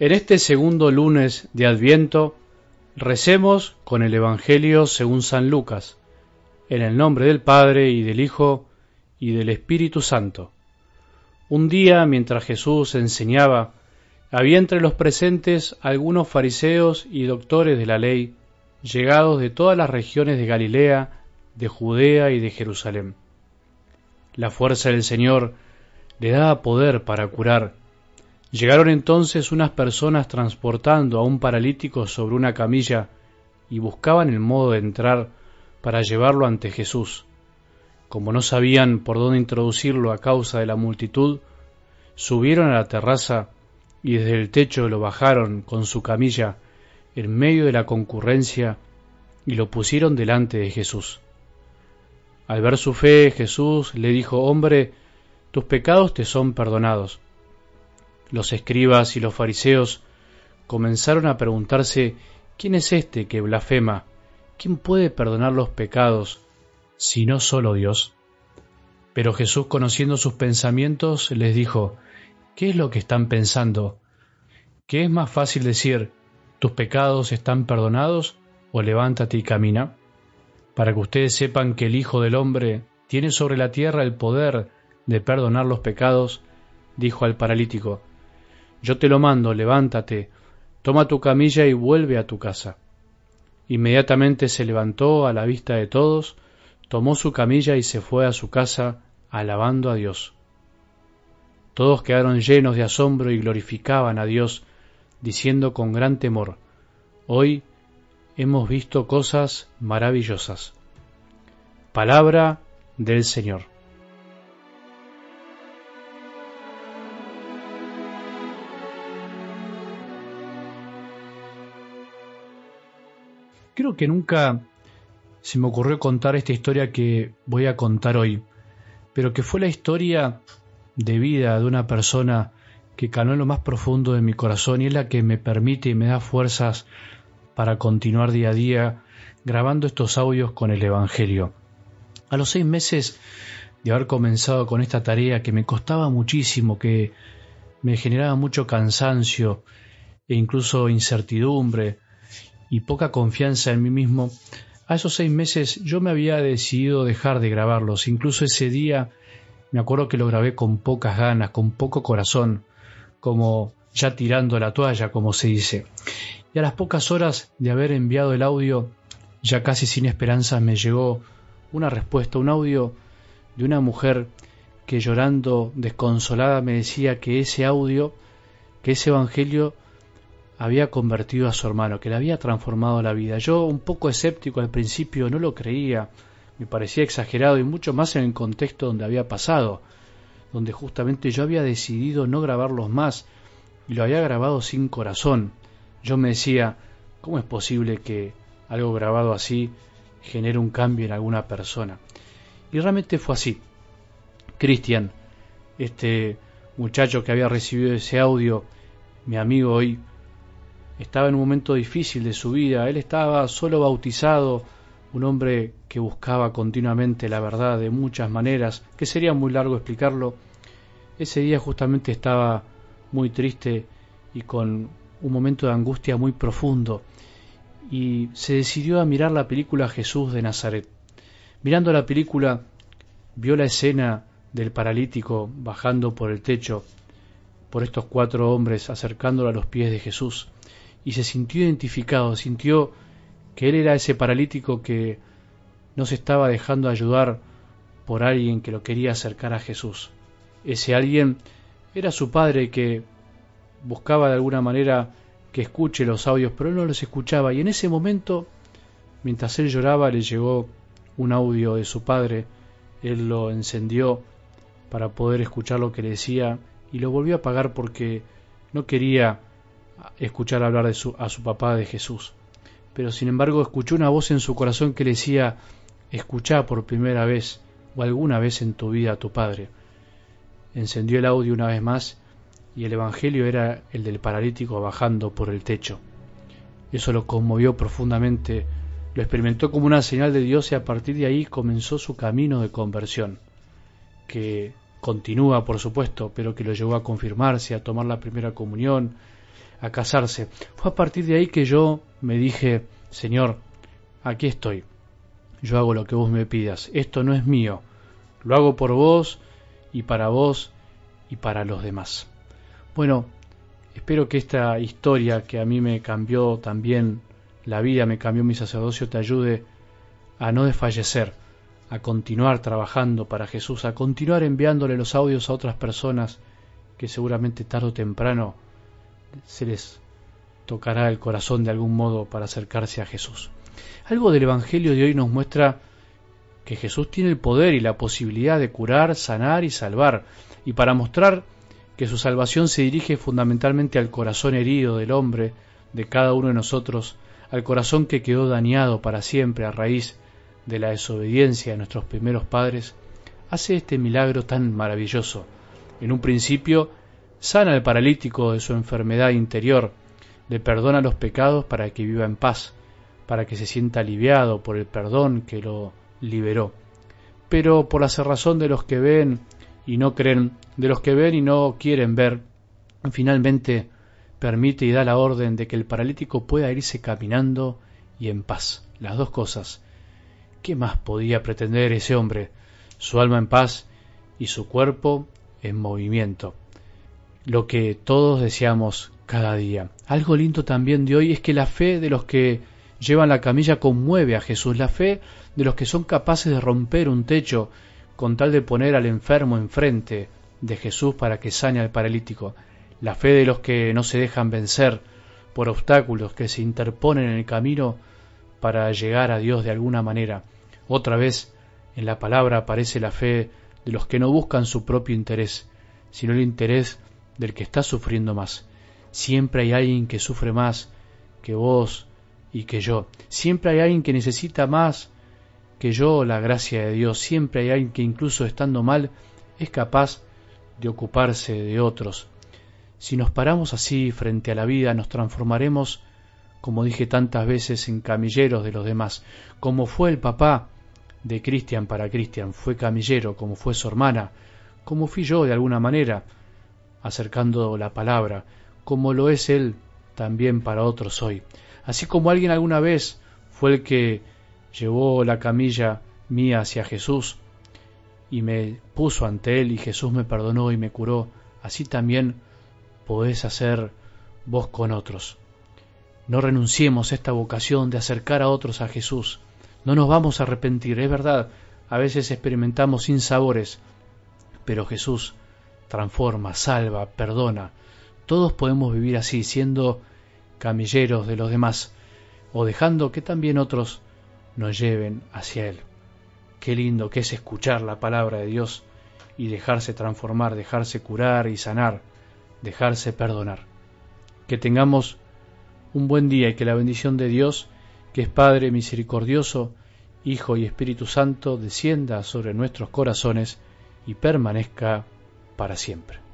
En este segundo lunes de Adviento, recemos con el Evangelio según San Lucas, en el nombre del Padre y del Hijo y del Espíritu Santo. Un día, mientras Jesús enseñaba, había entre los presentes algunos fariseos y doctores de la ley, llegados de todas las regiones de Galilea, de Judea y de Jerusalén. La fuerza del Señor le daba poder para curar, Llegaron entonces unas personas transportando a un paralítico sobre una camilla y buscaban el modo de entrar para llevarlo ante Jesús. Como no sabían por dónde introducirlo a causa de la multitud, subieron a la terraza y desde el techo lo bajaron con su camilla en medio de la concurrencia y lo pusieron delante de Jesús. Al ver su fe, Jesús le dijo, Hombre, tus pecados te son perdonados. Los escribas y los fariseos comenzaron a preguntarse ¿Quién es este que blasfema? ¿Quién puede perdonar los pecados si no solo Dios? Pero Jesús, conociendo sus pensamientos, les dijo, ¿qué es lo que están pensando? ¿Qué es más fácil decir, tus pecados están perdonados o levántate y camina? Para que ustedes sepan que el Hijo del Hombre tiene sobre la tierra el poder de perdonar los pecados, dijo al paralítico, yo te lo mando, levántate, toma tu camilla y vuelve a tu casa. Inmediatamente se levantó a la vista de todos, tomó su camilla y se fue a su casa, alabando a Dios. Todos quedaron llenos de asombro y glorificaban a Dios, diciendo con gran temor, Hoy hemos visto cosas maravillosas. Palabra del Señor. Creo que nunca se me ocurrió contar esta historia que voy a contar hoy, pero que fue la historia de vida de una persona que caló en lo más profundo de mi corazón y es la que me permite y me da fuerzas para continuar día a día grabando estos audios con el Evangelio. A los seis meses de haber comenzado con esta tarea que me costaba muchísimo, que me generaba mucho cansancio e incluso incertidumbre, y poca confianza en mí mismo, a esos seis meses yo me había decidido dejar de grabarlos. Incluso ese día me acuerdo que lo grabé con pocas ganas, con poco corazón, como ya tirando la toalla, como se dice. Y a las pocas horas de haber enviado el audio, ya casi sin esperanza, me llegó una respuesta, un audio de una mujer que llorando, desconsolada, me decía que ese audio, que ese evangelio había convertido a su hermano, que le había transformado la vida. Yo, un poco escéptico al principio, no lo creía, me parecía exagerado y mucho más en el contexto donde había pasado, donde justamente yo había decidido no grabarlos más y lo había grabado sin corazón. Yo me decía, ¿cómo es posible que algo grabado así genere un cambio en alguna persona? Y realmente fue así. Cristian, este muchacho que había recibido ese audio, mi amigo hoy, estaba en un momento difícil de su vida, él estaba solo bautizado, un hombre que buscaba continuamente la verdad de muchas maneras, que sería muy largo explicarlo. Ese día justamente estaba muy triste y con un momento de angustia muy profundo y se decidió a mirar la película Jesús de Nazaret. Mirando la película vio la escena del paralítico bajando por el techo, por estos cuatro hombres acercándolo a los pies de Jesús y se sintió identificado, sintió que él era ese paralítico que no se estaba dejando ayudar por alguien que lo quería acercar a Jesús. Ese alguien era su padre que buscaba de alguna manera que escuche los audios, pero él no los escuchaba y en ese momento, mientras él lloraba, le llegó un audio de su padre, él lo encendió para poder escuchar lo que le decía y lo volvió a apagar porque no quería escuchar hablar de su, a su papá de Jesús. Pero sin embargo escuchó una voz en su corazón que le decía, escucha por primera vez o alguna vez en tu vida a tu Padre. Encendió el audio una vez más y el Evangelio era el del paralítico bajando por el techo. Eso lo conmovió profundamente, lo experimentó como una señal de Dios y a partir de ahí comenzó su camino de conversión, que continúa por supuesto, pero que lo llevó a confirmarse, a tomar la primera comunión, a casarse. Fue a partir de ahí que yo me dije, Señor, aquí estoy, yo hago lo que vos me pidas, esto no es mío, lo hago por vos y para vos y para los demás. Bueno, espero que esta historia que a mí me cambió también la vida, me cambió mi sacerdocio, te ayude a no desfallecer, a continuar trabajando para Jesús, a continuar enviándole los audios a otras personas que seguramente tarde o temprano se les tocará el corazón de algún modo para acercarse a Jesús. Algo del Evangelio de hoy nos muestra que Jesús tiene el poder y la posibilidad de curar, sanar y salvar, y para mostrar que su salvación se dirige fundamentalmente al corazón herido del hombre, de cada uno de nosotros, al corazón que quedó dañado para siempre a raíz de la desobediencia de nuestros primeros padres, hace este milagro tan maravilloso. En un principio, sana al paralítico de su enfermedad interior, le perdona los pecados para que viva en paz, para que se sienta aliviado por el perdón que lo liberó. Pero por la cerrazón de los que ven y no creen, de los que ven y no quieren ver, finalmente permite y da la orden de que el paralítico pueda irse caminando y en paz. Las dos cosas. ¿Qué más podía pretender ese hombre? Su alma en paz y su cuerpo en movimiento. Lo que todos deseamos cada día. Algo lindo también de hoy es que la fe de los que llevan la camilla conmueve a Jesús, la fe de los que son capaces de romper un techo con tal de poner al enfermo enfrente de Jesús para que sane al paralítico, la fe de los que no se dejan vencer por obstáculos que se interponen en el camino para llegar a Dios de alguna manera. Otra vez en la palabra aparece la fe de los que no buscan su propio interés, sino el interés del que está sufriendo más. Siempre hay alguien que sufre más que vos y que yo. Siempre hay alguien que necesita más que yo la gracia de Dios. Siempre hay alguien que incluso estando mal es capaz de ocuparse de otros. Si nos paramos así frente a la vida, nos transformaremos, como dije tantas veces, en camilleros de los demás, como fue el papá de Cristian para Cristian, fue camillero, como fue su hermana, como fui yo de alguna manera, acercando la palabra, como lo es él también para otros hoy. Así como alguien alguna vez fue el que llevó la camilla mía hacia Jesús y me puso ante él y Jesús me perdonó y me curó, así también podés hacer vos con otros. No renunciemos a esta vocación de acercar a otros a Jesús. No nos vamos a arrepentir, es verdad, a veces experimentamos sin sabores, pero Jesús transforma, salva, perdona. Todos podemos vivir así, siendo camilleros de los demás, o dejando que también otros nos lleven hacia Él. Qué lindo que es escuchar la palabra de Dios y dejarse transformar, dejarse curar y sanar dejarse perdonar. Que tengamos un buen día y que la bendición de Dios, que es Padre misericordioso, Hijo y Espíritu Santo, descienda sobre nuestros corazones y permanezca para siempre.